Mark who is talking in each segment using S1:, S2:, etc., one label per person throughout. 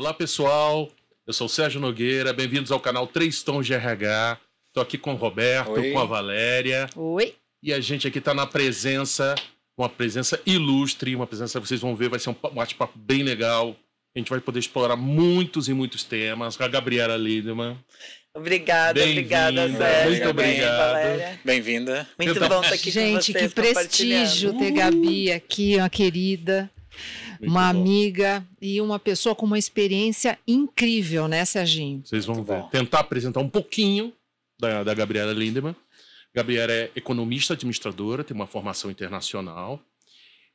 S1: Olá, pessoal. Eu sou o Sérgio Nogueira. Bem-vindos ao canal Três Tons de RH. Estou aqui com o Roberto,
S2: Oi.
S1: com a Valéria.
S3: Oi.
S1: E a gente aqui está na presença, uma presença ilustre, uma presença que vocês vão ver, vai ser um pa- bate-papo bem legal. A gente vai poder explorar muitos e muitos temas. Com a Gabriela Lideman.
S4: Obrigada, obrigada, Sérgio.
S1: muito obrigado.
S2: Bem-vinda.
S4: Muito bom estar aqui
S3: Gente,
S4: com
S3: que
S4: vocês compartilhando.
S3: prestígio ter Gabi aqui, uma querida,
S1: Muito
S3: uma
S1: bom.
S3: amiga e uma pessoa com uma experiência incrível, né, Serginho?
S1: Vocês vão ver. Tentar apresentar um pouquinho da, da Gabriela Lindemann. Gabriela é economista administradora, tem uma formação internacional.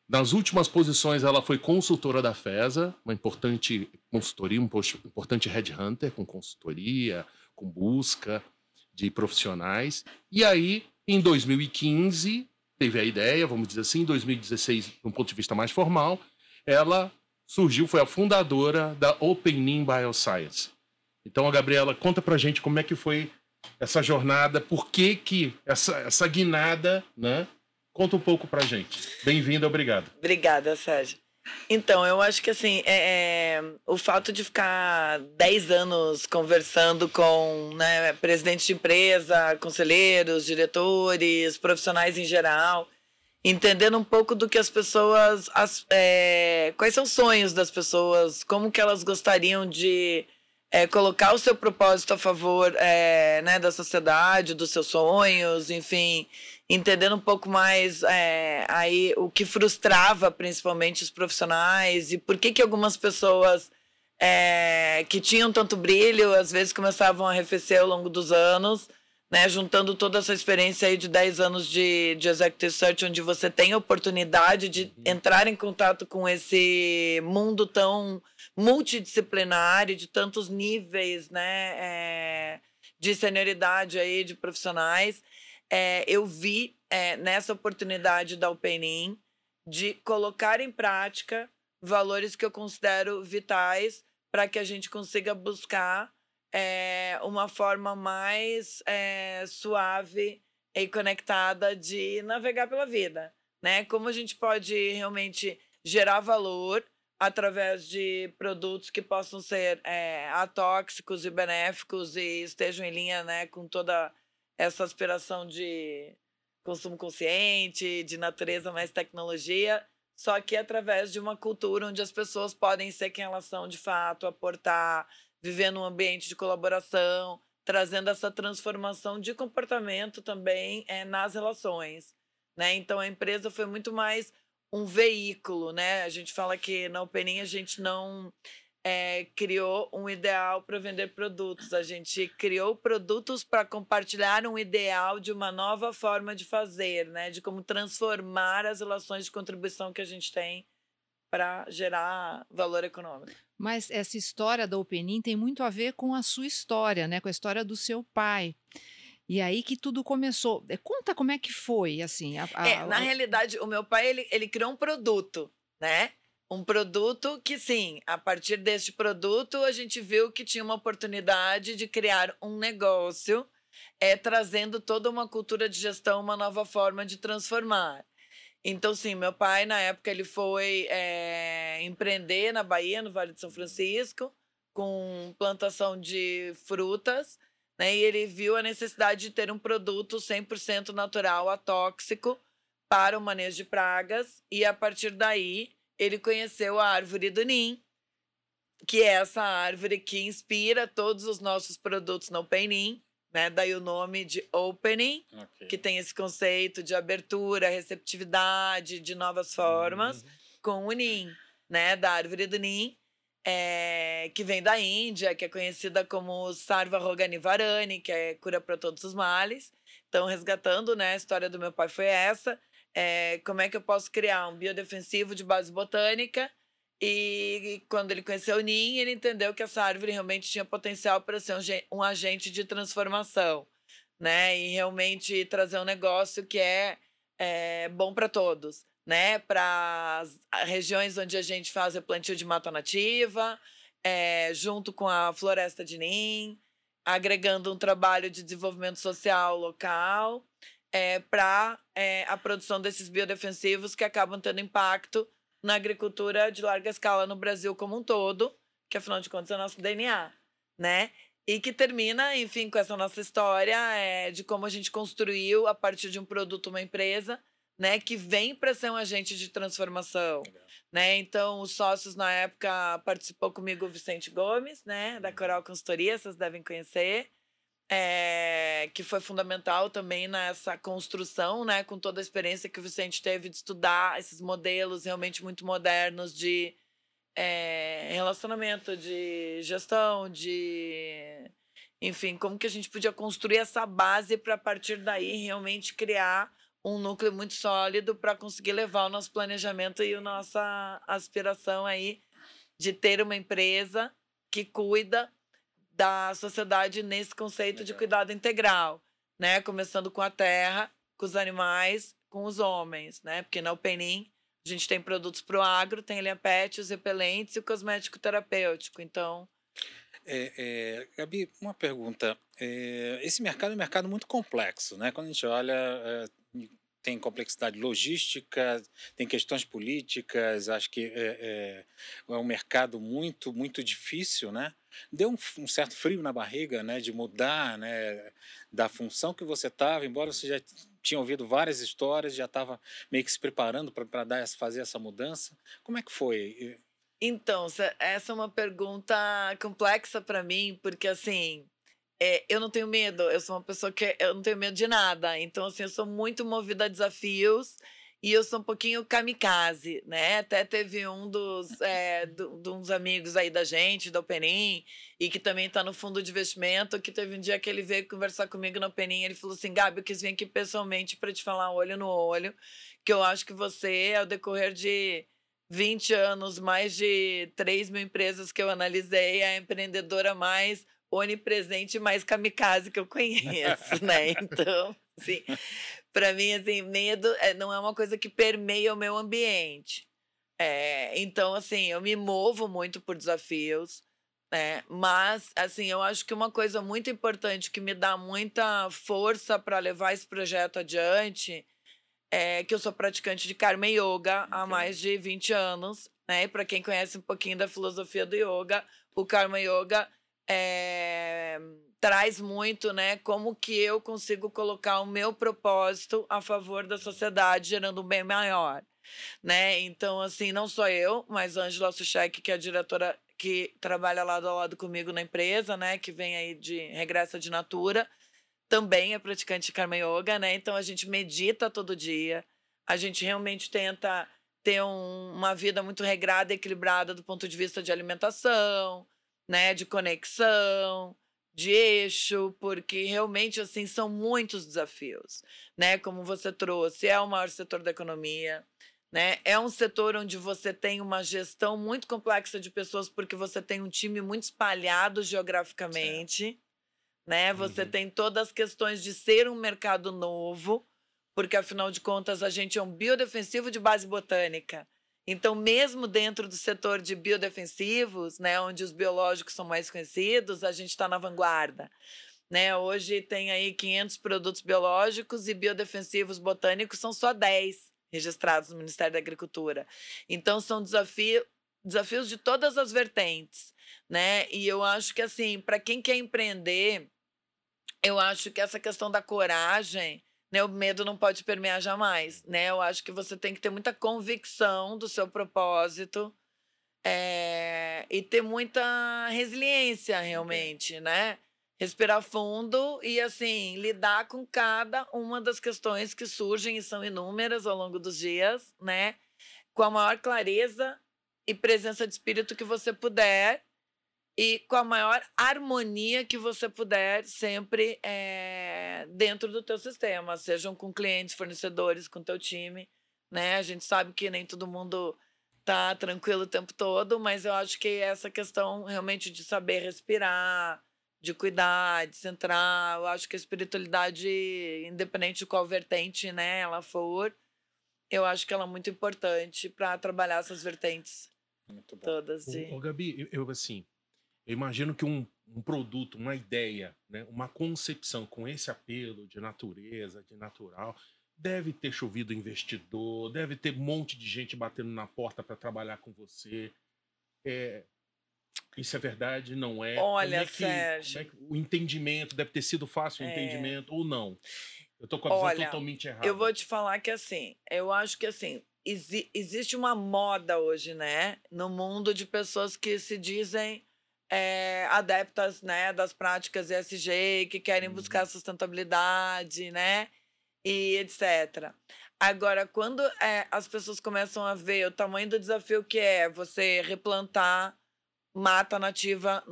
S1: Nas últimas posições, ela foi consultora da FESA, uma importante consultoria, um post- importante headhunter com consultoria, com busca de profissionais. E aí, em 2015, teve a ideia, vamos dizer assim, em 2016, de um ponto de vista mais formal, ela surgiu, foi a fundadora da Opening Bioscience. Então, a Gabriela, conta pra gente como é que foi essa jornada, por que que essa, essa guinada, né? Conta um pouco pra gente. Bem-vinda, obrigado.
S4: Obrigada, Sérgio. Então, eu acho que assim, é, é, o fato de ficar 10 anos conversando com né, presidentes de empresa, conselheiros, diretores, profissionais em geral, entendendo um pouco do que as pessoas. As, é, quais são os sonhos das pessoas, como que elas gostariam de é, colocar o seu propósito a favor é, né, da sociedade, dos seus sonhos, enfim, entendendo um pouco mais é, aí o que frustrava principalmente os profissionais e por que que algumas pessoas é, que tinham tanto brilho às vezes começavam a arrefecer ao longo dos anos, né, juntando toda essa experiência aí de 10 anos de, de Executive Search, onde você tem a oportunidade de entrar em contato com esse mundo tão multidisciplinar e de tantos níveis, né, é, de senioridade aí de profissionais, é, eu vi é, nessa oportunidade da Openin de colocar em prática valores que eu considero vitais para que a gente consiga buscar é, uma forma mais é, suave e conectada de navegar pela vida, né? Como a gente pode realmente gerar valor através de produtos que possam ser é, atóxicos e benéficos e estejam em linha né, com toda essa aspiração de consumo consciente, de natureza mais tecnologia, só que através de uma cultura onde as pessoas podem ser quem elas são de fato, aportar, viver num ambiente de colaboração, trazendo essa transformação de comportamento também é, nas relações. Né? Então a empresa foi muito mais um veículo, né? A gente fala que na Openinha a gente não é, criou um ideal para vender produtos, a gente criou produtos para compartilhar um ideal de uma nova forma de fazer, né? De como transformar as relações de contribuição que a gente tem para gerar valor econômico.
S3: Mas essa história da Openin tem muito a ver com a sua história, né? Com a história do seu pai. E aí que tudo começou. É, Conta como é que foi, assim. a- a-
S4: É, na realidade, o meu pai, ele, ele criou um produto, né? Um produto que, sim, a partir deste produto, a gente viu que tinha uma oportunidade de criar um negócio, é, trazendo toda uma cultura de gestão, uma nova forma de transformar. Então, sim, meu pai, na época, ele foi é, empreender na Bahia, no Vale de São Francisco, com plantação de frutas, né? E ele viu a necessidade de ter um produto 100% natural, atóxico, para o manejo de pragas. E a partir daí, ele conheceu a árvore do NIM, que é essa árvore que inspira todos os nossos produtos no Opening, né? Daí o nome de Opening, que tem esse conceito de abertura, receptividade, de novas formas, com o NIM, né? Da árvore do NIM, é, que vem da Índia, que é conhecida como Sarva Roganivarani, que é cura para todos os males. Então, resgatando, né? A história do meu pai foi essa. É, como é que eu posso criar um biodefensivo de base botânica? E quando ele conheceu o NIM, ele entendeu que essa árvore realmente tinha potencial para ser um, um agente de transformação, né? E realmente trazer um negócio que é, é bom para todos, né? Para as regiões onde a gente faz o plantio de mata nativa, é, junto com a floresta de NIM, agregando um trabalho de desenvolvimento social local é, para a produção desses biodefensivos que acabam tendo impacto na agricultura de larga escala no Brasil como um todo, que afinal de contas é o nosso DNA, né? E que termina, enfim, com essa nossa história é, de como a gente construiu, a partir de um produto, uma empresa, né, que vem para ser um agente de transformação. Né? Então, os sócios na época participou comigo o Vicente Gomes, né, da uhum. Coral Consultoria, vocês devem conhecer. É, que foi fundamental também nessa construção, né, com toda a experiência que o Vicente teve de estudar esses modelos realmente muito modernos de é, relacionamento, de gestão, de. Enfim, como que a gente podia construir essa base para a partir daí realmente criar um núcleo muito sólido para conseguir levar o nosso planejamento e a nossa aspiração aí de ter uma empresa que cuida da sociedade nesse conceito Legal. de cuidado integral, né? Começando com a terra, com os animais, com os homens, né? Porque na Openin a gente tem produtos para o agro, tem linha pet, os repelentes e o cosmético terapêutico. Então.
S2: É, é, Gabi, uma pergunta. É, esse mercado é um mercado muito complexo, né? Quando a gente olha, é, tem complexidade logística, tem questões políticas, acho que é, é, é um mercado muito, muito difícil, né? Deu um, um, certo frio na barriga, né, de mudar, né, da função que você estava, embora você já tinha ouvido várias histórias, já estava meio que se preparando para fazer essa mudança. Como é que foi?
S4: Então, essa é uma pergunta complexa para mim, porque assim, é, eu não tenho medo, eu sou uma pessoa que eu não tenho medo de nada. Então, assim, eu sou muito movida a desafios e eu sou um pouquinho kamikaze, né? Até teve um dos é, do, uns amigos aí da gente, da Openin, e que também está no fundo de investimento, que teve um dia que ele veio conversar comigo na Openin, ele falou assim, Gabi, eu quis vir aqui pessoalmente para te falar olho no olho, que eu acho que você, ao decorrer de 20 anos, mais de 3 mil empresas que eu analisei, é a empreendedora mais onipresente, mais kamikaze que eu conheço, né? Então, sim para mim, assim, medo é, não é uma coisa que permeia o meu ambiente. É, então, assim, eu me movo muito por desafios, né? Mas, assim, eu acho que uma coisa muito importante que me dá muita força para levar esse projeto adiante é que eu sou praticante de Karma Yoga há mais de 20 anos, né? E para quem conhece um pouquinho da filosofia do yoga, o Karma Yoga é traz muito, né, como que eu consigo colocar o meu propósito a favor da sociedade, gerando um bem maior, né? Então, assim, não só eu, mas Angela Suchek, que é a diretora que trabalha lado a lado comigo na empresa, né, que vem aí de regressa de Natura, também é praticante de Karma Yoga, né? Então a gente medita todo dia, a gente realmente tenta ter um, uma vida muito regrada, equilibrada do ponto de vista de alimentação, né, de conexão, de eixo, porque realmente assim são muitos desafios, né? Como você trouxe, é o maior setor da economia, né? É um setor onde você tem uma gestão muito complexa de pessoas porque você tem um time muito espalhado geograficamente, né? Você uhum. tem todas as questões de ser um mercado novo, porque afinal de contas a gente é um biodefensivo de base botânica. Então, mesmo dentro do setor de biodefensivos, né, onde os biológicos são mais conhecidos, a gente está na vanguarda. Né? Hoje tem aí 500 produtos biológicos e biodefensivos botânicos são só 10 registrados no Ministério da Agricultura. Então, são desafio, desafios de todas as vertentes. Né? E eu acho que, assim, para quem quer empreender, eu acho que essa questão da coragem né, o medo não pode permear jamais, né? Eu acho que você tem que ter muita convicção do seu propósito é, e ter muita resiliência realmente, né? Respirar fundo e assim lidar com cada uma das questões que surgem e são inúmeras ao longo dos dias, né? Com a maior clareza e presença de espírito que você puder e com a maior harmonia que você puder sempre é, dentro do teu sistema, sejam com clientes, fornecedores, com teu time, né? A gente sabe que nem todo mundo tá tranquilo o tempo todo, mas eu acho que essa questão realmente de saber respirar, de cuidar, de centrar, eu acho que a espiritualidade, independente de qual vertente, né, ela for, eu acho que ela é muito importante para trabalhar essas vertentes todas de...
S1: Ô, ô, Gabi, eu, eu assim, eu imagino que um, um produto, uma ideia, né, uma concepção com esse apelo de natureza, de natural, deve ter chovido investidor, deve ter um monte de gente batendo na porta para trabalhar com você. É, Isso é verdade? Não é?
S4: Olha,
S1: é que,
S4: Sérgio.
S1: é que o entendimento deve ter sido fácil o
S4: É.
S1: entendimento ou não? Eu tô com a visão
S4: Olha,
S1: totalmente errada.
S4: Eu vou te falar que assim, eu acho que assim, exi- existe uma moda hoje, né, no mundo de pessoas que se dizem é, adeptas, né, das práticas ESG, que querem
S1: Uhum.
S4: buscar sustentabilidade, né, e etc. Agora, quando é, as pessoas começam a ver o tamanho do desafio que é você replantar mata nativa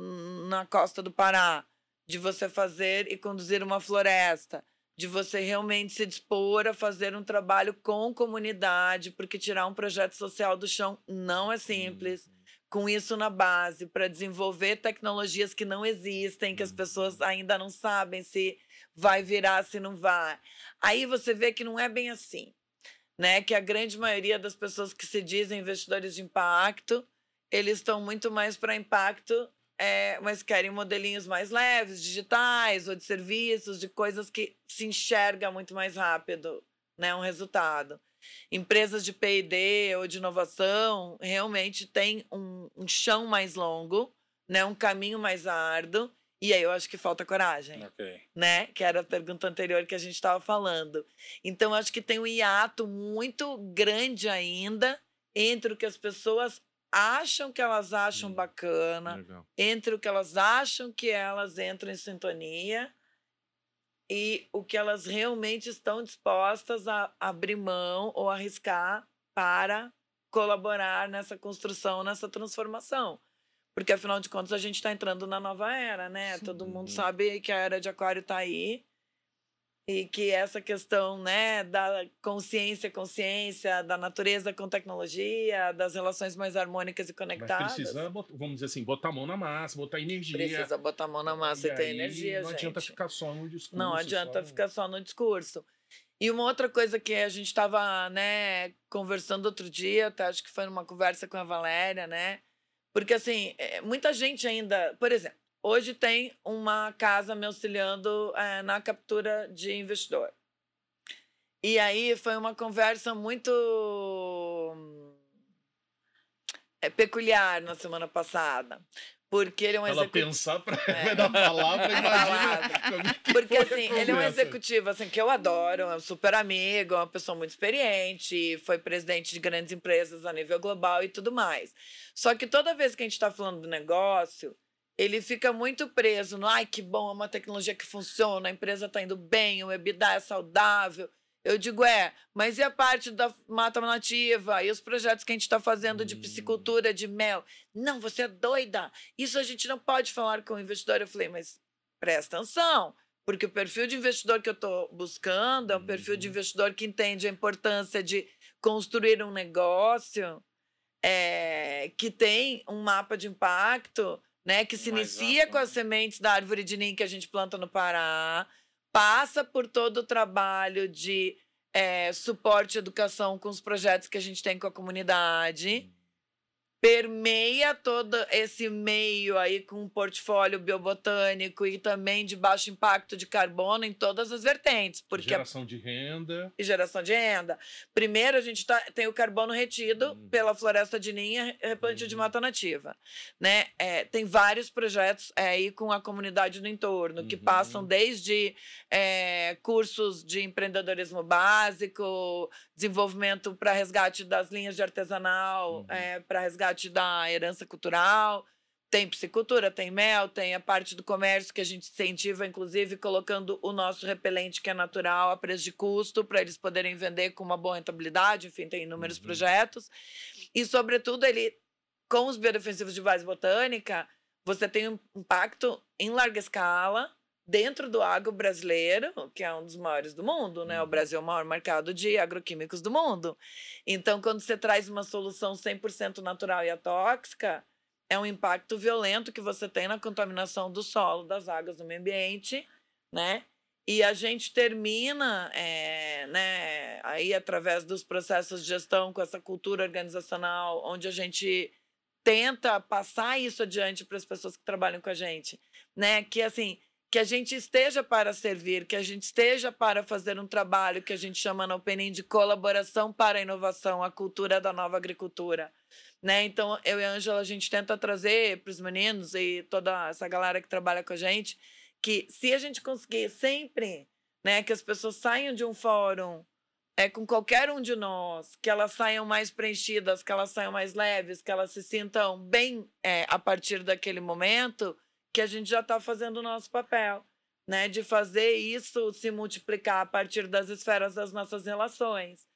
S4: na costa do Pará, de você fazer e conduzir uma floresta, de você realmente se dispor a fazer um trabalho com comunidade, porque tirar um projeto social do chão não é simples. Com isso na base, para desenvolver tecnologias que não existem, que as pessoas ainda não sabem se vai virar, se não vai. Aí você vê que não é bem assim, né? Que a grande maioria das pessoas que se dizem investidores de impacto, eles estão muito mais para impacto é, mas querem modelinhos mais leves, digitais ou de serviços, de coisas que se enxerga muito mais rápido, né, um resultado. Empresas de P&D ou de inovação realmente têm um, um chão mais longo, né, um caminho mais árduo, e aí eu acho que falta coragem
S2: Ok.
S4: né? Que era a pergunta anterior que a gente estava falando. Então, acho que tem um hiato muito grande ainda entre o que as pessoas acham que elas acham
S1: Hum,
S4: bacana,
S1: Legal.
S4: entre o que elas acham que elas entram em sintonia e o que elas realmente estão dispostas a abrir mão ou arriscar para colaborar nessa construção, nessa transformação. Porque, afinal de contas, a gente está entrando na nova era, né? Todo mundo
S1: Sim.
S4: sabe que a era de Aquário está aí e que essa questão né, da consciência, consciência, da natureza com tecnologia, das relações mais harmônicas e
S1: Mas
S4: conectadas.
S1: precisa, bot- vamos dizer assim, botar a mão na massa, botar energia.
S4: Precisa botar a mão na massa e, ter
S1: aí
S4: energia,
S1: Não
S4: gente.
S1: adianta ficar só no discurso.
S4: Não adianta
S1: só-
S4: ficar só no discurso. E uma outra coisa que a gente estava né, conversando outro dia, até acho que foi numa conversa com a Valéria, né? Porque, assim, é, muita gente ainda... Por exemplo, hoje tem uma casa me auxiliando é, na captura de investidor. E aí foi uma conversa muito é, peculiar na semana passada. Porque ele é um
S1: Ela
S4: executivo...
S1: pensar pra
S4: É.
S1: vai dar palavra, imagina
S4: Porque assim, ele é um executivo assim, que eu adoro, é um super amigo, é uma pessoa muito experiente, foi presidente de grandes empresas a nível global e tudo mais. Só que toda vez que a gente está falando do negócio, ele fica muito preso no ai, que bom, é uma tecnologia que funciona, a empresa está indo bem, o EBITDA é saudável. Eu digo, é, mas e a parte da mata nativa? E os projetos que a gente está fazendo de
S1: Hum.
S4: piscicultura, de mel? Não, você é doida. Isso a gente não pode falar com o investidor. Eu falei, mas presta atenção, porque o perfil de investidor que eu estou buscando é um perfil de
S1: Uhum.
S4: investidor que entende a importância de construir um negócio é, que tem um mapa de impacto, né, que se
S2: Mais
S4: inicia com as sementes da árvore de ninho que a gente planta no Pará, passa por todo o trabalho de é, suporte e educação com os projetos que a gente tem com a comunidade permeia todo esse meio aí com um portfólio biobotânico e também de baixo impacto de carbono em todas as vertentes, porque a
S1: Geração de renda.
S4: e geração de renda. Primeiro, a gente tá, tem o carbono retido
S1: Uhum.
S4: pela floresta de ninha replantio de
S1: Uhum.
S4: mata nativa. Né? É, tem vários projetos é, aí com a comunidade no entorno, que
S1: Uhum.
S4: passam desde é, cursos de empreendedorismo básico, desenvolvimento para resgate das linhas de artesanal,
S1: Uhum.
S4: para resgate da herança cultural. Tem piscicultura, tem mel, tem a parte do comércio que a gente incentiva, inclusive colocando o nosso repelente, que é natural, a preço de custo, para eles poderem vender com uma boa rentabilidade. Enfim, tem inúmeros
S1: Uhum.
S4: projetos. E, sobretudo, ele, com os biodefensivos de base botânica, você tem um impacto em larga escala dentro do agro brasileiro, que é um dos maiores do mundo, né? O
S1: Uhum.
S4: Brasil é o maior mercado de agroquímicos do mundo. Então, quando você traz uma solução 100% natural e atóxica, é um impacto violento que você tem na contaminação do solo, das águas do meio ambiente, né? E a gente termina, é, né, aí através dos processos de gestão com essa cultura organizacional, onde a gente tenta passar isso adiante para as pessoas que trabalham com a gente, né? Que assim, que a gente esteja para servir, que a gente esteja para fazer um trabalho que a gente chama no Opening de colaboração para a inovação, a cultura da nova agricultura. né? Então, eu e a Ângela, a gente tenta trazer para os meninos e toda essa galera que trabalha com a gente que se a gente conseguir sempre, né, que as pessoas saiam de um fórum é com qualquer um de nós, que elas saiam mais preenchidas, que elas saiam mais leves, que elas se sintam bem é, a partir daquele momento, que a gente já está fazendo o nosso papel, né? De fazer isso se multiplicar a partir das esferas das nossas relações.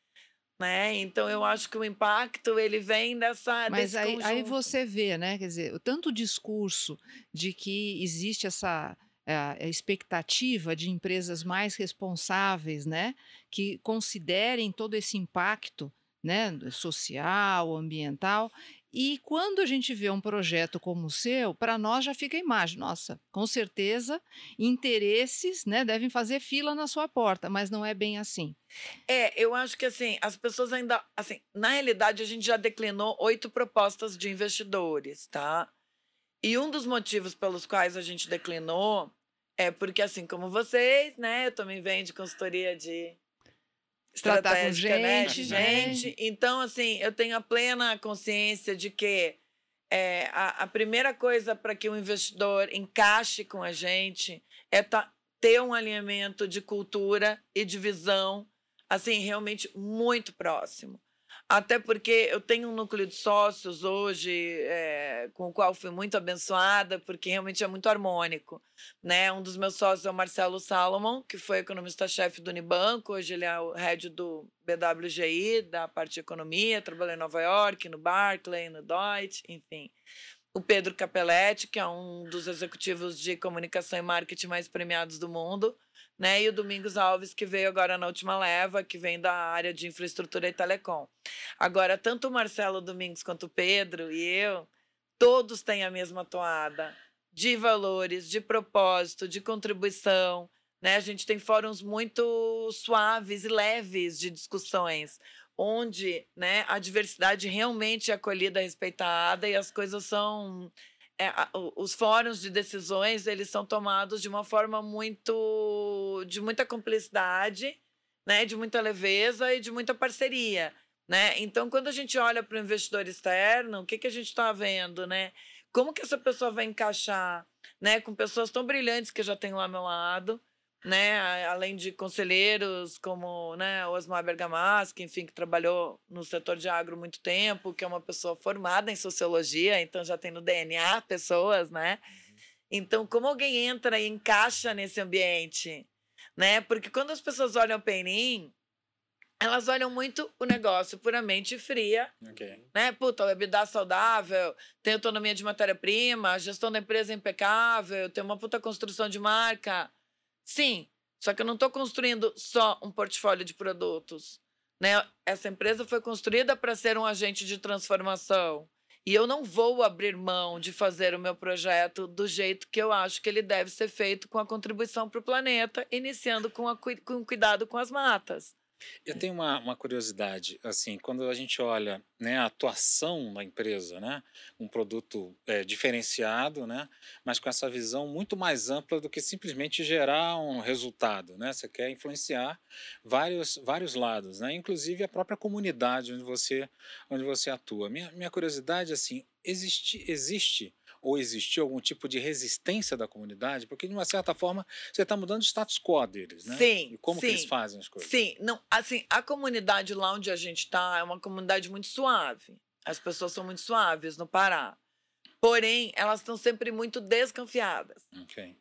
S4: Né? Então eu acho que o impacto ele vem dessa
S3: mas aí, aí você vê né quer dizer o tanto discurso de que existe essa a expectativa de empresas mais responsáveis, né, que considerem todo esse impacto, né, social, ambiental. E quando a gente vê um projeto como o seu, para nós já fica a imagem, nossa, com certeza interesses, né, devem fazer fila na sua porta, mas não é bem assim.
S4: É, eu acho que assim, as pessoas ainda, assim, na realidade a gente já declinou oito propostas de investidores, tá? E um dos motivos pelos quais a gente declinou é porque, assim como vocês, né? Eu também venho de consultoria de
S3: tratar com gente, né?
S4: Gente. Então, assim, eu tenho a plena consciência de que é, a, a primeira coisa para que o investidor encaixe com a gente é ter um alinhamento de cultura e de visão, assim, realmente muito próximo. Até porque eu tenho um núcleo de sócios hoje é, com o qual fui muito abençoada, porque realmente é muito harmônico. Né? Um dos meus sócios é o Marcelo Salomon, que foi economista-chefe do Unibanco, hoje ele é o head do BWGI, da parte de economia, trabalhou em Nova York, no Barclay, no Deutsche, enfim. O Pedro Capelletti, que é um dos executivos de comunicação e marketing mais premiados do mundo, né? E o Domingos Alves, que veio agora na última leva, que vem da área de infraestrutura e telecom. Agora, tanto o Marcelo Domingos quanto o Pedro e eu, todos têm a mesma toada de valores, de propósito, de contribuição. Né? A gente tem fóruns muito suaves e leves de discussões, onde né, a diversidade realmente é acolhida, respeitada e as coisas são é, os fóruns de decisões eles são tomados de uma forma muito de muita cumplicidade, né, de muita leveza e de muita parceria, né? Então, quando a gente olha para o investidor externo, o que que a gente está vendo, né? Como que essa pessoa vai encaixar, né, com pessoas tão brilhantes que eu já tenho lá ao meu lado, né, além de conselheiros como né, Osmar Bergamaschi, enfim, que trabalhou no setor de agro muito tempo, que é uma pessoa formada em sociologia, então já tem no DNA pessoas, né? Uhum. Então, como alguém entra e encaixa nesse ambiente, né? Porque quando as pessoas olham o Penin, elas olham muito o negócio puramente fria, okay. né? Puta, o EBITDA saudável, tem autonomia de matéria-prima, a gestão da empresa é impecável, tem uma puta construção de marca, Sim, só que eu não estou construindo só um portfólio de produtos. Né? Essa empresa foi construída para ser um agente de transformação. E eu não vou abrir mão de fazer o meu projeto do jeito que eu acho que ele deve ser feito, com a contribuição para o planeta, iniciando com, a, com cuidado com as matas.
S2: Eu tenho uma, uma curiosidade, assim, quando a gente olha né, a atuação da empresa, né, um produto é, diferenciado, né, mas com essa visão muito mais ampla do que simplesmente gerar um resultado, né, você quer influenciar vários, vários lados, né, inclusive a própria comunidade onde você, onde você atua. Minha, minha curiosidade, assim, existe, existe ou existiu algum tipo de resistência da comunidade? Porque, de uma certa forma, você está mudando o status quo deles, né?
S4: Sim.
S2: E como
S4: sim,
S2: que eles fazem as coisas?
S4: Sim, não, assim, a comunidade lá onde a gente está é uma comunidade muito suave. As pessoas são muito suaves no Pará. Porém, elas estão sempre muito desconfiadas.
S2: Ok.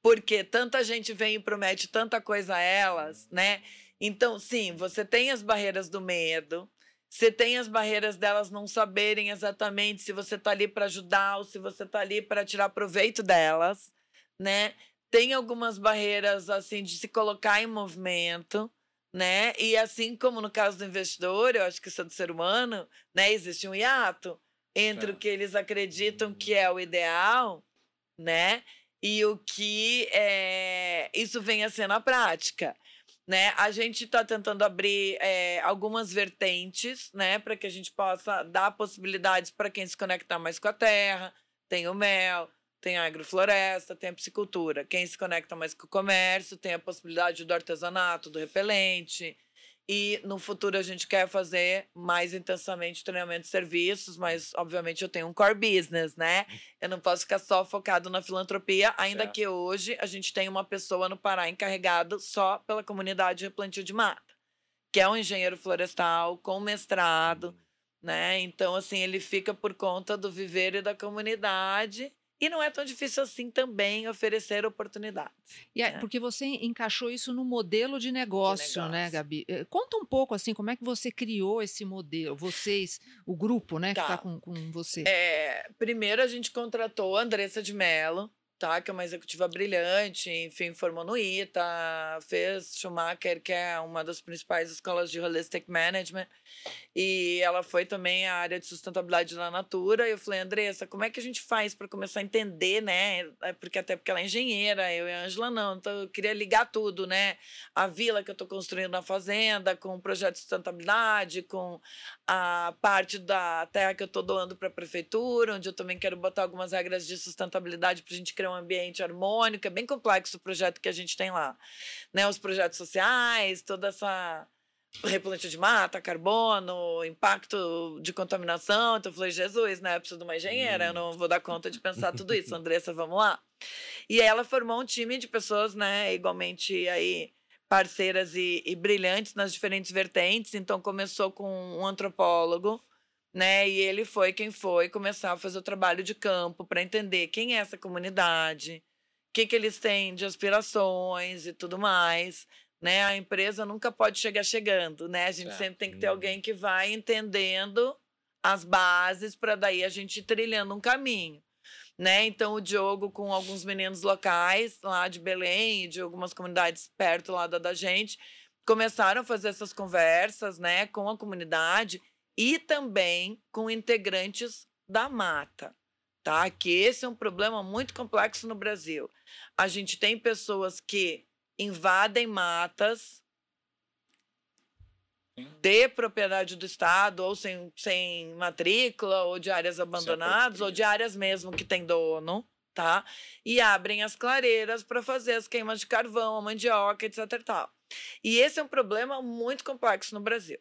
S4: Porque tanta gente vem e promete tanta coisa a elas, né? Então, sim, você tem as barreiras do medo, você tem as barreiras delas não saberem exatamente se você está ali para ajudar ou se você está ali para tirar proveito delas, né? Tem algumas barreiras assim de se colocar em movimento, né? E assim como no caso do investidor, eu acho que isso é do ser humano, né? Existe um hiato entre é. o que eles acreditam que é o ideal, né? E o que é, isso vem a ser na prática né? A gente está tentando abrir é, algumas vertentes, né, para que a gente possa dar possibilidades para quem se conectar mais com a terra. Tem o mel, tem a agrofloresta, tem a piscicultura. Quem se conecta mais com o comércio tem a possibilidade do artesanato, do repelente. E no futuro a gente quer fazer mais intensamente treinamento de serviços, mas obviamente eu tenho um core business, né? Eu não posso ficar só focado na filantropia, ainda certo. que hoje a gente tem uma pessoa no Pará encarregado só pela comunidade replantio de mata, que é um engenheiro florestal com mestrado, hum. né? Então assim, ele fica por conta do viver e da comunidade e não é tão difícil assim também oferecer oportunidades.
S3: E é, né? Porque você encaixou isso no modelo de negócio, de negócio, né, Gabi? Eh, conta um pouco assim, como é que você criou esse modelo? Vocês, o grupo, né, tá. que está com, com você.
S4: É, primeiro a gente contratou a Andressa de Mello, tá? Que é uma executiva brilhante, enfim, formou no ITA, fez Schumacher, que é uma das principais escolas de Holistic Management, e ela foi também a área de sustentabilidade da Natura. E eu falei, Andressa, como é que a gente faz para começar a entender, né? É porque até porque ela é engenheira, eu e a Angela não, então eu queria ligar tudo, né? A vila que eu estou construindo na fazenda, com o projeto de sustentabilidade, com a parte da terra que eu estou doando para a prefeitura, onde eu também quero botar algumas regras de sustentabilidade para a gente criar um ambiente harmônico. É bem complexo o projeto que a gente tem lá. Né? Os projetos sociais, toda essa replantio de mata, carbono, impacto de contaminação. Então eu falei, Jesus, né? Eu preciso de uma engenheira, eu não vou dar conta de pensar tudo isso. Andressa, vamos lá. E aí ela formou um time de pessoas, né, igualmente aí parceiras e, e brilhantes nas diferentes vertentes. Então começou com um antropólogo, né? E ele foi quem foi começar a fazer o trabalho de campo para entender quem é essa comunidade, o que, que eles têm de aspirações e tudo mais. Né? A empresa nunca pode chegar chegando, né? A gente é. sempre tem que ter alguém que vai entendendo as bases para daí a gente ir trilhando um caminho. Né? Então o Diogo com alguns meninos locais lá de Belém e de algumas comunidades perto lá da, da gente começaram a fazer essas conversas, né, com a comunidade e também com integrantes da mata, tá? Que esse é um problema muito complexo no Brasil. A gente tem pessoas que invadem matas de propriedade do Estado, ou sem, sem matrícula, ou de áreas abandonadas, ou de áreas mesmo que tem dono, tá? E abrem as clareiras para fazer as queimas de carvão, a mandioca, etc. Tal. E esse é um problema muito complexo no Brasil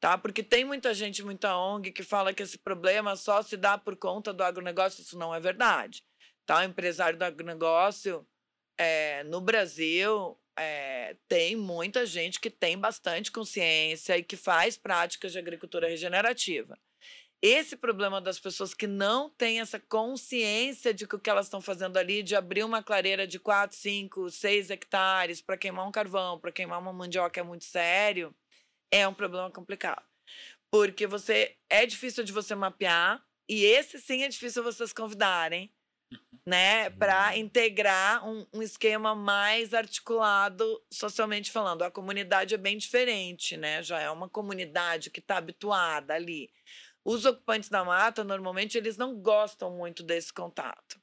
S4: tá? Porque tem muita gente, muita ONG que fala que esse problema só se dá por conta do agronegócio. Isso não é verdade, tá? O empresário do agronegócio é, no Brasil é, tem muita gente que tem bastante consciência e que faz práticas de agricultura regenerativa. Esse problema das pessoas que não têm essa consciência de que o que elas estão fazendo ali, de abrir uma clareira de 4, 5, 6 hectares para queimar um carvão, para queimar uma mandioca é muito sério, é um problema complicado. Porque você é difícil de você mapear, e esse sim é difícil vocês convidarem, né, para uhum. integrar um, um, esquema mais articulado socialmente falando. A comunidade é bem diferente, né? Já é uma comunidade que está habituada ali. Os ocupantes da mata, normalmente, eles não gostam muito desse contato.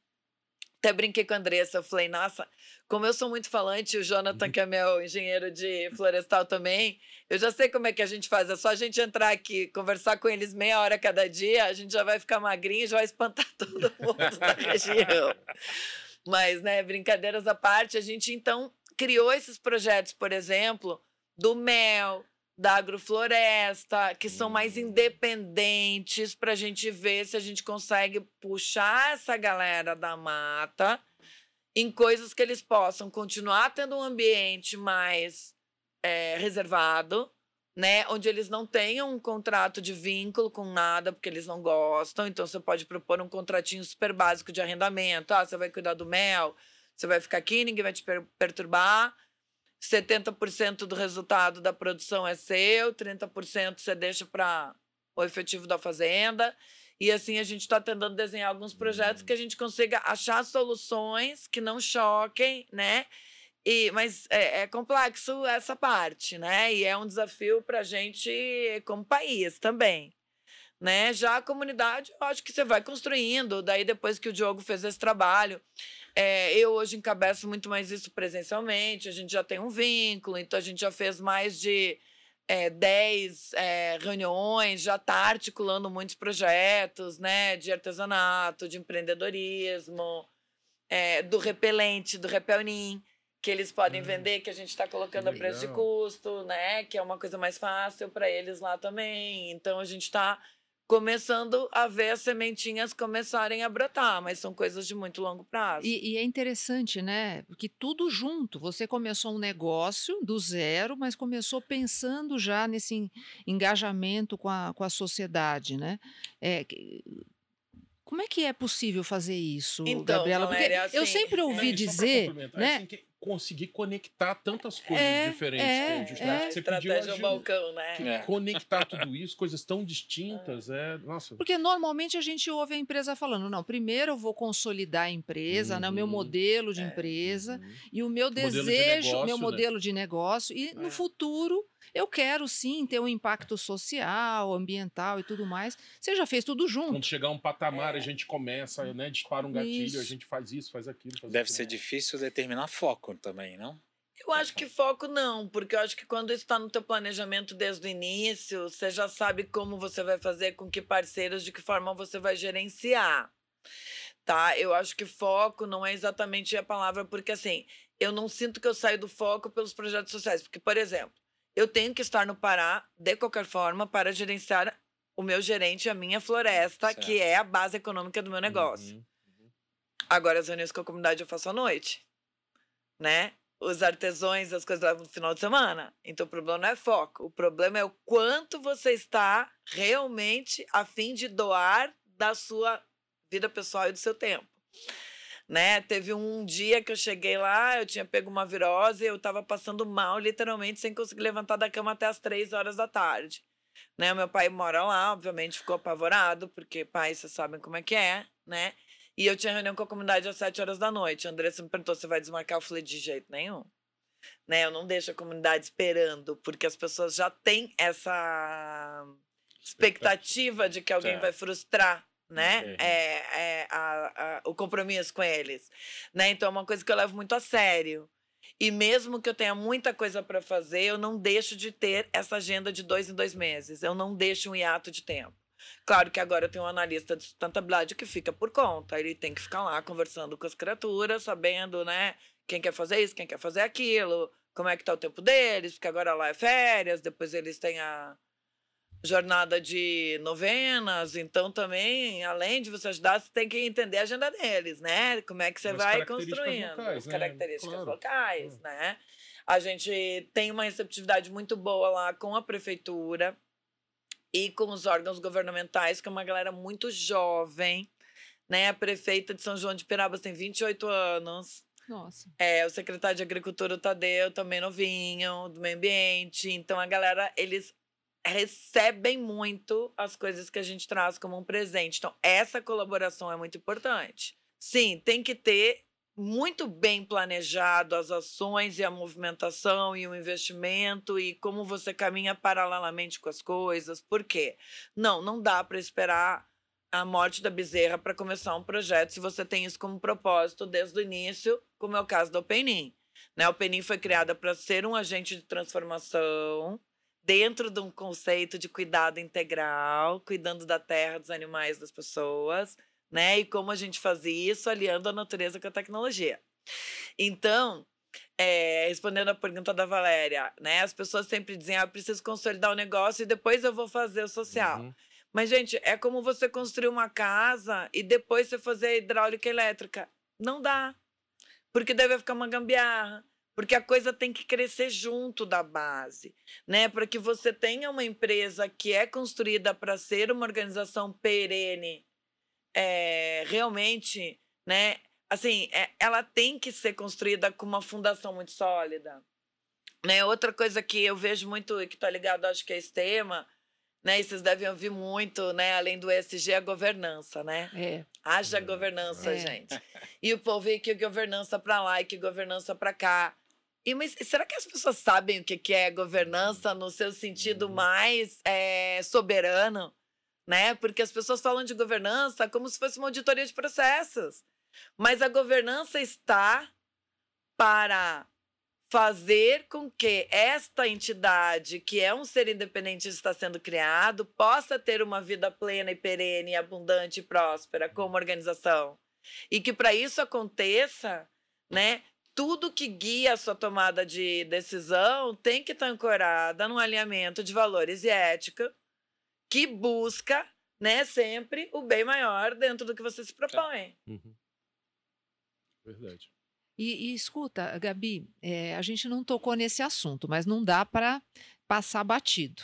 S4: Até brinquei com a Andressa, eu falei, nossa, como eu sou muito falante, o Jonathan, uhum. que é meu engenheiro de florestal também, eu já sei como é que a gente faz. É só a gente entrar aqui, conversar com eles meia hora cada dia, a gente já vai ficar magrinho e já vai espantar todo mundo da região. Mas, né, brincadeiras à parte, a gente então criou esses projetos, por exemplo, do mel, da agrofloresta, que são mais hum. independentes, para a gente ver se a gente consegue puxar essa galera da mata em coisas que eles possam continuar tendo um ambiente mais é, reservado, né? Onde eles não tenham um contrato de vínculo com nada, porque eles não gostam. Então você pode propor um contratinho super básico de arrendamento. Ah, você vai cuidar do mel, você vai ficar aqui, ninguém vai te per perturbar 70% do resultado da produção é seu, 30% você deixa para o efetivo da fazenda. E assim a gente está tentando desenhar alguns projetos que a gente consiga achar soluções que não choquem, né? E, mas é, é complexo essa parte, né? E é um desafio para a gente como país também. Né? Já a comunidade, eu acho que você vai construindo. Daí, depois que o Diogo fez esse trabalho, é, eu hoje encabeço muito mais isso presencialmente, a gente já tem um vínculo, então a gente já fez mais de é, 10 é, reuniões, já está articulando muitos projetos né, de artesanato, de empreendedorismo, é, do repelente, do repelnim, que eles podem vender, que a gente está colocando a preço de custo, né? Que é uma coisa mais fácil para eles lá também. Então a gente está começando a ver as sementinhas começarem a brotar, mas são coisas de muito longo prazo.
S3: E, e é interessante, né? Porque tudo junto. Você começou um negócio do zero, mas começou pensando já nesse en- engajamento com a, com a sociedade, né? É, que- como é que é possível fazer isso,
S4: Então,
S3: Gabriela? Porque
S4: Valéria,
S3: eu
S4: assim,
S3: sempre ouvi dizer, né?
S1: assim, que conseguir conectar tantas coisas
S3: É,
S1: diferentes.
S3: é,
S1: que
S3: é.
S1: que você pediu
S4: Estratégia
S1: ajuda.
S4: balcão, né?
S1: Que
S2: É.
S1: Conectar tudo isso, coisas tão distintas, é. Nossa.
S3: Porque normalmente a gente ouve a empresa falando, não, primeiro eu vou consolidar a empresa, né, o meu
S1: Uhum.
S3: modelo de
S4: É.
S3: empresa,
S1: Uhum.
S3: e o meu
S1: Modelo de
S3: desejo,
S1: negócio,
S3: meu
S1: né?
S3: modelo de negócio, e no
S4: É.
S3: futuro eu quero sim ter um impacto social, ambiental e tudo mais. Você já fez tudo junto.
S1: Quando chegar um patamar, a gente começa, né? Dispara um gatilho,
S3: Isso.
S1: a gente faz isso, faz aquilo. Faz
S2: Deve
S1: aquilo.
S2: ser difícil determinar foco também, não?
S4: Eu acho que foco não, porque eu acho que quando está no teu planejamento desde o início, você já sabe como você vai fazer, com que parceiros, de que forma você vai gerenciar. Tá? Eu acho que foco não é exatamente a palavra, porque assim, eu não sinto que eu saio do foco pelos projetos sociais, porque por exemplo, eu tenho que estar no Pará de qualquer forma para gerenciar o meu gerente, a minha floresta,
S2: Certo.
S4: que é a base econômica do meu negócio.
S1: Uhum.
S4: Agora, as reuniões com a comunidade eu faço à noite, né? Os artesãos, as coisas lá no final de semana. Então, o problema não é foco. O problema é o quanto você está realmente a fim de doar da sua vida pessoal e do seu tempo. Né? Teve um dia que eu cheguei lá, eu tinha pego uma virose, eu estava passando mal, literalmente, sem conseguir levantar da cama até as três horas da tarde. Né? Meu pai mora lá, obviamente ficou apavorado, porque pais, vocês sabem como é que é, né? E eu tinha reunião com a comunidade às sete horas da noite. A Andressa me perguntou se vai desmarcar. Eu falei, de jeito nenhum. Né? Eu não deixo a comunidade esperando, porque as pessoas já têm essa expectativa de que alguém
S2: Certo.
S4: vai frustrar né?
S1: Uhum.
S4: É, é, a- a- o compromisso com eles. Né? Então é uma coisa que eu levo muito a sério. E mesmo que eu tenha muita coisa para fazer, eu não deixo de ter essa agenda de dois em dois meses. Eu não deixo um hiato de tempo. Claro que agora eu tenho um analista de sustentabilidade que fica por conta. Ele tem que ficar lá conversando com as criaturas, sabendo, né? Quem quer fazer isso, quem quer fazer aquilo, como é que tá o tempo deles, porque agora lá é férias, depois eles têm a jornada de novenas, então também, além de você ajudar, você tem que entender a agenda deles, né? Como é que você
S1: As
S4: vai construindo
S1: locais,
S4: as
S1: né?
S4: características
S1: Claro.
S4: locais,
S1: Hum.
S4: né? A gente tem uma receptividade muito boa lá com a prefeitura e com os órgãos governamentais, que é uma galera muito jovem, né? A prefeita de São João de Pirabas tem 28 anos.
S3: Nossa.
S4: É, o secretário de Agricultura, o Tadeu, também novinho, do meio ambiente. Então, a galera, eles recebem muito as coisas que a gente traz como um presente. Então, essa colaboração é muito importante. Sim, tem que ter muito bem planejado as ações e a movimentação e o investimento e como você caminha paralelamente com as coisas. Por quê? Não, não dá para esperar a morte da bezerra para começar um projeto se você tem isso como propósito desde o início, como é o caso da Openin. Né? A Openin foi criada para ser um agente de transformação dentro de um conceito de cuidado integral, cuidando da terra, dos animais, das pessoas, né? E como a gente faz isso aliando a natureza com a tecnologia. Então, é, respondendo a pergunta da Valéria, né? As pessoas sempre dizem, ah, eu preciso consolidar o negócio e depois eu vou fazer o social.
S1: Uhum.
S4: Mas, gente, é como você construir uma casa e depois você fazer a hidráulica elétrica. Não dá. Porque deve ficar uma gambiarra. Porque a coisa tem que crescer junto da base, né? Para que você tenha uma empresa que é construída para ser uma organização perene, é, realmente, né? Assim, é, ela tem que ser construída com uma fundação muito sólida. Né? Outra coisa que eu vejo muito e que está ligado, acho que é esse tema, né? E vocês devem ouvir muito, né? Além do ESG, a governança, né?
S3: É.
S4: Haja governança,
S3: É.
S4: gente. E o povo vê que governança para lá e que governança para cá. E, mas será que as pessoas sabem o que é governança no seu sentido mais é, soberano? Né? Porque as pessoas falam de governança como se fosse uma auditoria de processos. Mas a governança está para fazer com que esta entidade, que é um ser independente e está sendo criado, possa ter uma vida plena e perene, abundante e próspera como organização. E que para isso aconteça, né, tudo que guia a sua tomada de decisão tem que estar ancorada num alinhamento de valores e ética que busca, né, sempre o bem maior dentro do que você se propõe.
S1: Uhum. Verdade.
S3: E, e escuta, Gabi, é, a gente não tocou nesse assunto, mas não dá para passar batido.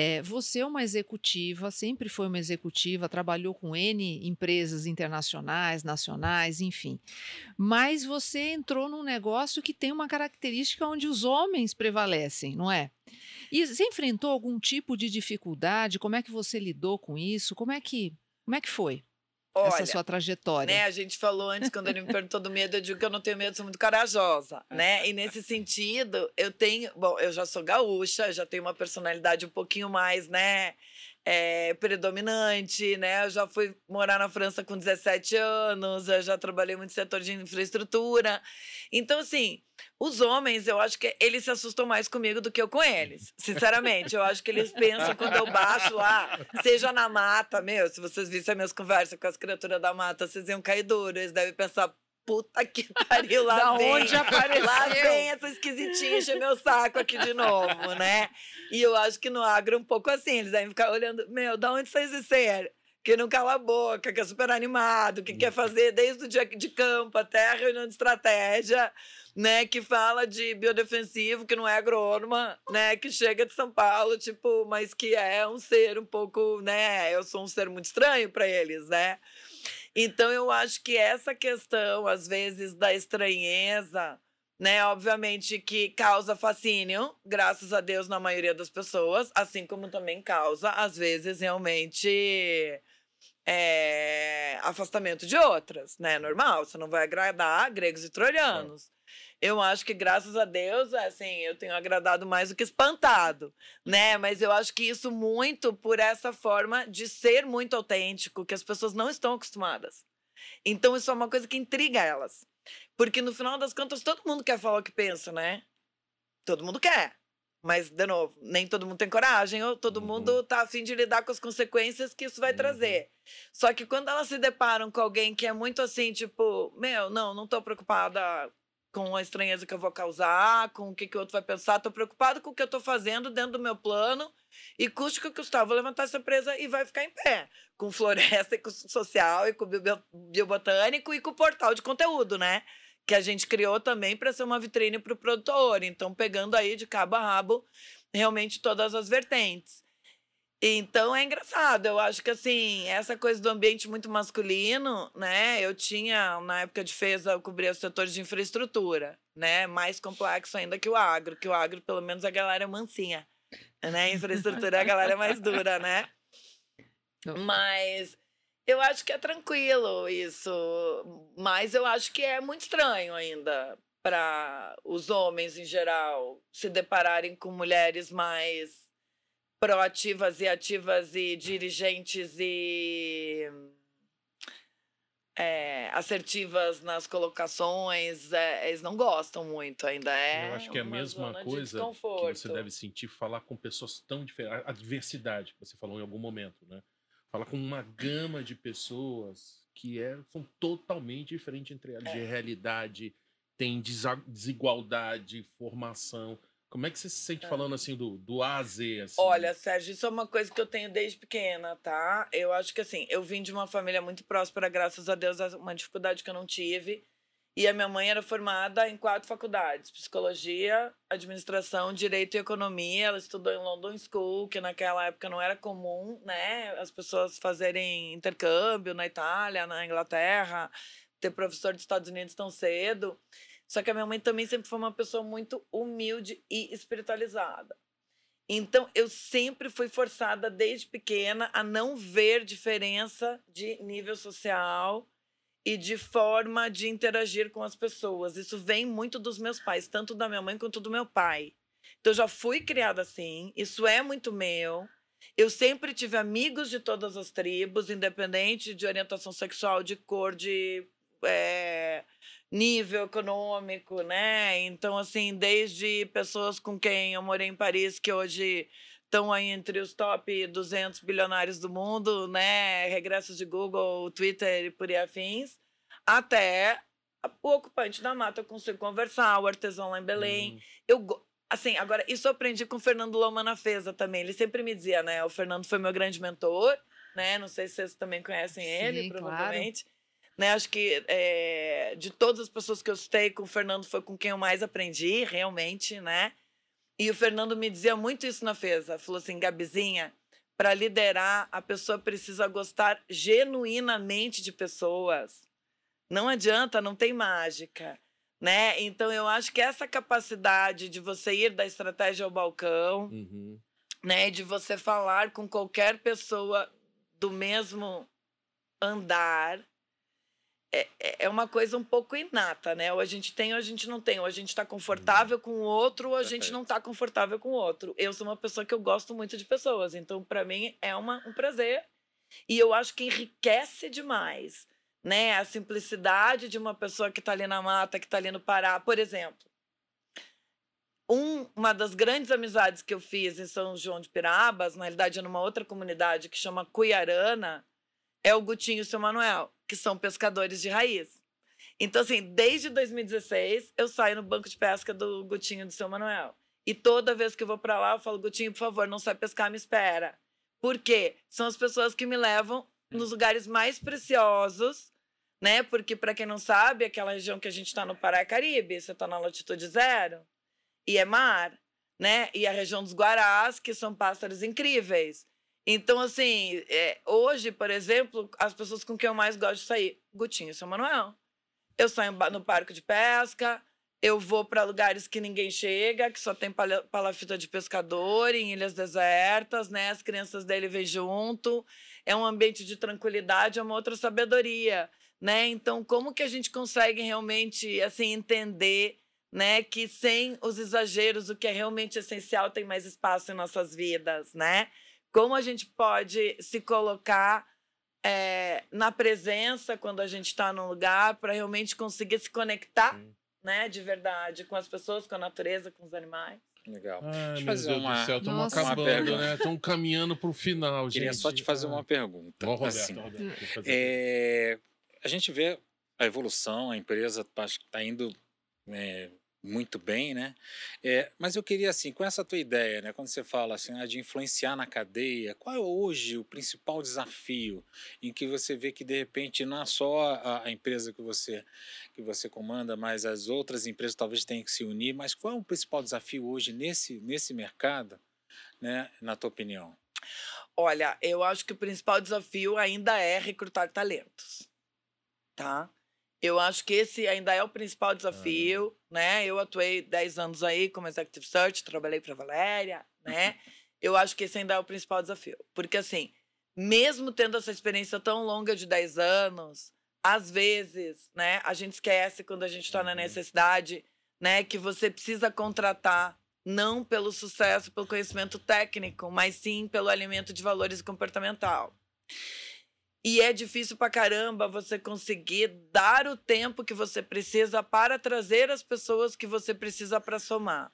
S3: É, você é uma executiva, sempre foi uma executiva, trabalhou com N empresas internacionais, nacionais, enfim. Mas você entrou num negócio que tem uma característica onde os homens prevalecem, não é? E você enfrentou algum tipo de dificuldade? Como é que você lidou com isso? Como é que, como é que foi?
S4: Olha,
S3: essa sua trajetória.
S4: Né, a gente falou antes, quando ele me perguntou do medo, eu digo que eu não tenho medo, sou muito corajosa, né? E nesse sentido, eu tenho. Bom, eu já sou gaúcha, já tenho uma personalidade um pouquinho mais, né? É, predominante, né? Eu já fui morar na França com 17 anos, eu já trabalhei muito no setor de infraestrutura. Então, assim, os homens, eu acho que eles se assustam mais comigo do que eu com eles. Sinceramente, eu acho que eles pensam quando eu baixo lá, seja na mata, meu, se vocês vissem as minhas conversas com as criaturas da mata, vocês iam cair duro. Eles devem pensar, puta que pariu, lá
S3: da
S4: vem.
S3: onde apareceu?
S4: Lá vem essa esquisitinha encher meu saco aqui de novo, né? E eu acho que no agro é um pouco assim, eles devem ficar olhando, meu, da onde vocês disseram? Que não cala a boca, que é super animado, que quer fazer desde o dia de campo até a reunião de estratégia, né? Que fala de biodefensivo, que não é agrônoma, né? Que chega de São Paulo, tipo, mas que é um ser um pouco, né? Eu sou um ser muito estranho para eles, né? Então eu acho que essa questão, às vezes, da estranheza, né? Obviamente que causa fascínio, graças a Deus, na maioria das pessoas, assim como também causa, às vezes, realmente. É, afastamento de outras, né? Normal, você não vai agradar gregos e troianos. Eu acho que, graças a Deus, assim, eu tenho agradado mais do que espantado, né? Mas eu acho que isso muito por essa forma de ser muito autêntico, que as pessoas não estão acostumadas. Então, isso é uma coisa que intriga elas. Porque, no final das contas, todo mundo quer falar o que pensa, né? Todo mundo quer. Mas, de novo, nem todo mundo tem coragem, ou todo uhum. mundo tá afim de lidar com as consequências que isso vai uhum. trazer. Só que quando elas se deparam com alguém que é muito assim, tipo, meu, não, não tô preocupada com a estranheza que eu vou causar, com o que, que o outro vai pensar. Estou preocupado com o que eu estou fazendo dentro do meu plano e custe que custar, vou levantar essa empresa e vai ficar em pé. Com floresta e com social e com biobotânico e com portal de conteúdo, né? Que a gente criou também para ser uma vitrine para o produtor. Então, pegando aí de cabo a rabo realmente todas as vertentes. Então é engraçado, eu acho que assim, essa coisa do ambiente muito masculino, né? Eu tinha, na época de FESA, eu cobria o setor de infraestrutura, né? Mais complexo ainda que o agro, que o agro, pelo menos, a galera é mansinha, né? Infraestrutura a galera é mais dura, né? Mas eu acho que é tranquilo isso, mas eu acho que é muito estranho ainda para os homens em geral se depararem com mulheres mais proativas e ativas e dirigentes e é, assertivas nas colocações, é, eles não gostam muito ainda. É
S1: Eu acho que é a mesma coisa que você deve sentir falar com pessoas tão diferentes. A diversidade que você falou em algum momento, né? Fala com uma gama de pessoas que é, são totalmente diferentes entre elas, de é. realidade, tem desigualdade, formação. Como é que você se sente é. falando assim do, do A a Z? Assim?
S4: Olha, Sérgio, isso é uma coisa que eu tenho desde pequena, tá? Eu acho que assim, eu vim de uma família muito próspera, graças a Deus, é uma dificuldade que eu não tive. E a minha mãe era formada em quatro faculdades: psicologia, administração, direito e economia. Ela estudou em London School, que naquela época não era comum, né? As pessoas fazerem intercâmbio na Itália, na Inglaterra, ter professor dos Estados Unidos tão cedo. Só que a minha mãe também sempre foi uma pessoa muito humilde e espiritualizada. Então, eu sempre fui forçada desde pequena a não ver diferença de nível social e de forma de interagir com as pessoas. Isso vem muito dos meus pais, tanto da minha mãe quanto do meu pai. Então, eu já fui criada assim, isso é muito meu. Eu sempre tive amigos de todas as tribos, independente de orientação sexual, de cor, de. É nível econômico, né? Então, assim, desde pessoas com quem eu morei em Paris, que hoje estão aí entre os top 200 bilionários do mundo, né? Regressos de Google, Twitter e por aí afins, até o ocupante da mata eu consigo conversar, o artesão lá em Belém.
S1: Uhum.
S4: Eu, assim, agora, isso eu aprendi com o Fernando Loma na Feza também. Ele sempre me dizia, né? O Fernando foi meu grande mentor, né? Não sei se vocês também conhecem ele,
S3: Sim,
S4: provavelmente. Né, acho que é, de todas as pessoas que eu citei, com o Fernando foi com quem eu mais aprendi, realmente, né? E o Fernando me dizia muito isso na Feza. Falou assim, Gabizinha, para liderar, a pessoa precisa gostar genuinamente de pessoas. Não adianta, não tem mágica. Né? Então, eu acho que essa capacidade de você ir da estratégia ao balcão,
S1: Uhum.
S4: né? De você falar com qualquer pessoa do mesmo andar. É, é- é uma coisa um pouco inata, né? Ou a gente tem ou a gente não tem. Ou a gente está confortável com o outro ou a gente não está confortável com o outro. Eu sou uma pessoa que eu gosto muito de pessoas. Então, para mim, é uma, um prazer. E eu acho que enriquece demais, né? A simplicidade de uma pessoa que está ali na mata, que está ali no Pará. Por exemplo, um- uma das grandes amizades que eu fiz em São João de Pirabas, na realidade é numa outra comunidade que chama Cuiarana, é o Gutinho e o seu Manuel, que são pescadores de raiz. Então, assim, desde 2016, eu saio no banco de pesca do Gutinho e do seu Manuel. E toda vez que eu vou para lá, eu falo, Gutinho, por favor, não sai pescar, me espera. Por quê? São as pessoas que me levam nos lugares mais preciosos, né? Porque, para quem não sabe, aquela região que a gente está no Pará é Caribe, você está na latitude zero, e é mar, né? E a região dos Guarás, que são pássaros incríveis. Então, assim, é, hoje, por exemplo, as pessoas com quem eu mais gosto de sair, Gutinho e seu Manuel. Eu saio no parque de pesca, eu vou para lugares que ninguém chega, que só tem palafita de pescador, em ilhas desertas, né? As crianças dele vêm junto. É um ambiente de tranquilidade, é uma outra sabedoria, né? Então, como que a gente consegue realmente, assim, entender, né? Que sem os exageros, o que é realmente essencial tem mais espaço em nossas vidas, né? Como a gente pode se colocar é, na presença quando a gente está num lugar para realmente conseguir se conectar,
S1: Sim.
S4: né, de verdade, com as pessoas, com a natureza, com os animais.
S2: Legal.
S1: Ai,
S2: Deixa eu
S1: meu
S2: fazer
S1: Deus
S2: uma-
S1: do céu, estamos acabando, né? Estamos caminhando para o final, gente.
S2: Queria só te fazer
S1: Ah.
S2: uma pergunta.
S1: Roberto,
S2: assim,
S1: Roberto,
S2: é, a gente vê a evolução, a empresa está indo é, muito bem, né? É, mas eu queria, assim, com essa tua ideia, né? Quando você fala assim, ah, de influenciar na cadeia, qual é hoje o principal desafio em que você vê que, de repente, não é só a, a empresa que você, que você comanda, mas as outras empresas talvez tenham que se unir, mas qual é o principal desafio hoje nesse, nesse mercado, né? Na tua opinião?
S4: Olha, eu acho que o principal desafio ainda é recrutar talentos, tá? Eu acho que esse ainda é o principal desafio, né? Eu atuei 10 anos aí como executive search, trabalhei para Valéria, né? Eu acho que esse ainda é o principal desafio, porque assim, mesmo tendo essa experiência tão longa de 10 anos, às vezes, né, a gente esquece quando a gente está na
S1: Uhum.
S4: necessidade, né, que você precisa contratar não pelo sucesso, pelo conhecimento técnico, mas sim pelo alimento de valores comportamental. E é difícil pra caramba você conseguir dar o tempo que você precisa para trazer as pessoas que você precisa para somar.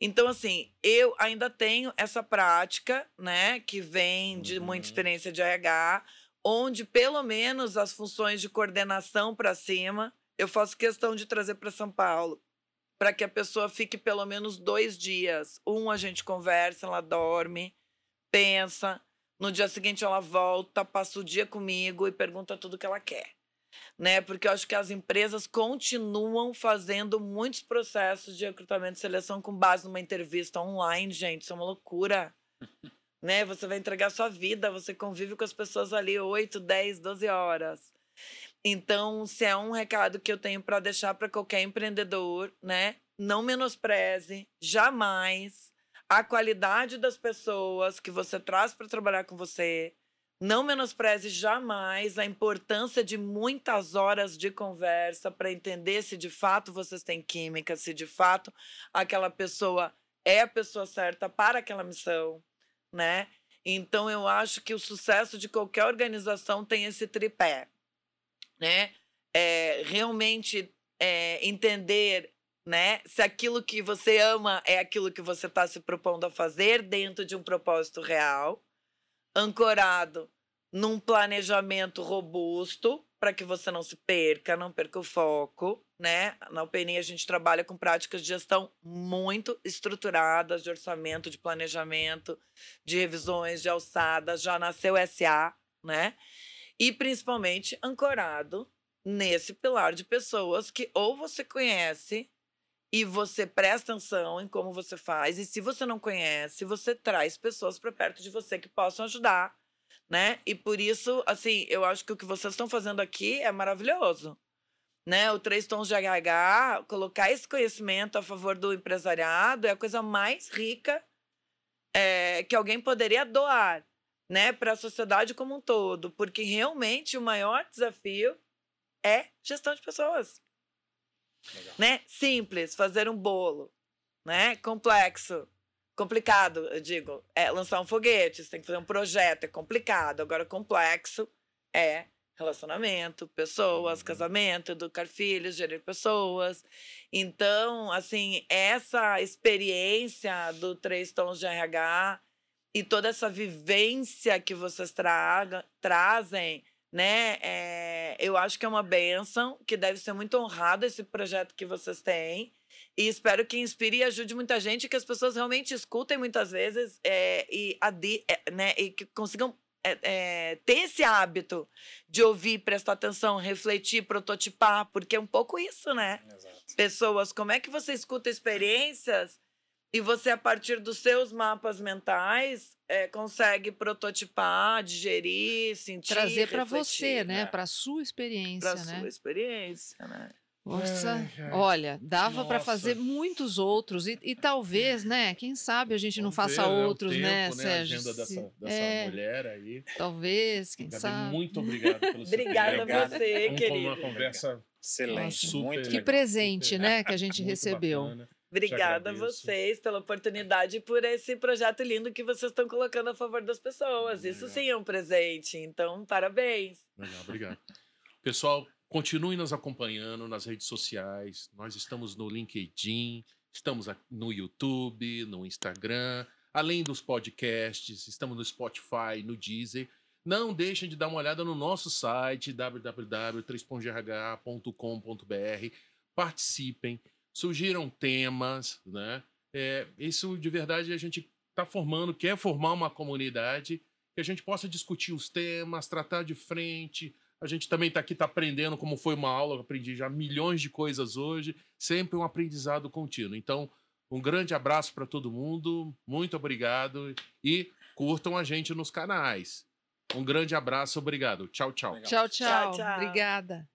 S4: Então, assim, eu ainda tenho essa prática, né, que vem de muita
S2: Uhum.
S4: experiência de RH, onde pelo menos as funções de coordenação para cima, eu faço questão de trazer para São Paulo, para que a pessoa fique pelo menos dois dias. Um, a gente conversa, ela dorme, pensa. No dia seguinte, ela volta, passa o dia comigo e pergunta tudo que ela quer. Né? Porque eu acho que as empresas continuam fazendo muitos processos de recrutamento e seleção com base numa entrevista online, gente. Isso é uma loucura. né? Você vai entregar sua vida, você convive com as pessoas ali 8, 10, 12 horas. Então, se é um recado que eu tenho para deixar para qualquer empreendedor, né? Não menospreze jamais a qualidade das pessoas que você traz para trabalhar com você. Não menospreze jamais a importância de muitas horas de conversa para entender se de fato vocês têm química, se de fato aquela pessoa é a pessoa certa para aquela missão, né? Então eu acho que o sucesso de qualquer organização tem esse tripé, né? É, realmente é, entender né? Se aquilo que você ama é aquilo que você está se propondo a fazer dentro de um propósito real, ancorado num planejamento robusto, para que você não se perca, não perca o foco, né? Na UPNI a gente trabalha com práticas de gestão muito estruturadas, de orçamento, de planejamento, de revisões, de alçada, já nasceu SA, né? E principalmente ancorado nesse pilar de pessoas que ou você conhece e você presta atenção em como você faz, e se você não conhece, você traz pessoas para perto de você que possam ajudar, né? E por isso, assim, eu acho que o que vocês estão fazendo aqui é maravilhoso. Né, o Três Tons de RH, colocar esse conhecimento a favor do empresariado é a coisa mais rica é, que alguém poderia doar né, para a sociedade como um todo, porque realmente o maior desafio é gestão de pessoas. Legal. Né? Simples, fazer um bolo, né? Complexo, complicado, eu digo, é lançar um foguete, você tem que fazer um projeto, é complicado. Agora complexo é relacionamento, pessoas, uhum. casamento, educar filhos, gerir pessoas. Então, assim, essa experiência do Três Tons de RH e toda essa vivência que vocês traga, trazem né? É, eu acho que é uma benção, que deve ser muito honrado esse projeto que vocês têm. E espero que inspire e ajude muita gente, que as pessoas realmente escutem muitas vezes é, e, adi, é, né, e que consigam é, ter esse hábito de ouvir, prestar atenção, refletir, prototipar, porque é um pouco isso, né? Exato. Pessoas, como é que você escuta experiências e você, a partir dos seus mapas mentais, é, consegue prototipar, digerir, sentir.
S3: Trazer para você, né? né? Para sua experiência.
S4: Para
S3: né?
S4: sua experiência, né?
S3: Nossa, é, olha, dava para fazer muitos outros e, e, talvez, né? Quem sabe a gente não faça ver, outros, é né, tempo, né, Sérgio?
S1: A agenda dessa, dessa é, mulher aí.
S3: Talvez, quem Gabi, sabe.
S1: Muito obrigado pelo
S4: seu Obrigada a você, querido.
S1: Uma conversa excelente,
S3: Nossa, muito Que presente, super, né, que a gente recebeu.
S4: Bacana. Obrigada a vocês pela oportunidade e por esse projeto lindo que vocês estão colocando a favor das pessoas. Legal. Isso sim é um presente. Então, parabéns.
S1: Legal, obrigado. Pessoal, continue nos acompanhando nas redes sociais. Nós estamos no LinkedIn, estamos no YouTube, no Instagram, além dos podcasts, estamos no Spotify, no Deezer. Não deixem de dar uma olhada no nosso site www.3.gh.com.br. Participem surgiram temas, né? É, isso de verdade a gente está formando, quer formar uma comunidade que a gente possa discutir os temas, tratar de frente. A gente também está aqui, está aprendendo como foi uma aula, eu aprendi já milhões de coisas hoje, sempre um aprendizado contínuo. Então, um grande abraço para todo mundo, muito obrigado e curtam a gente nos canais. Um grande abraço, obrigado. Tchau, tchau.
S3: Tchau, tchau. tchau, tchau. Obrigada.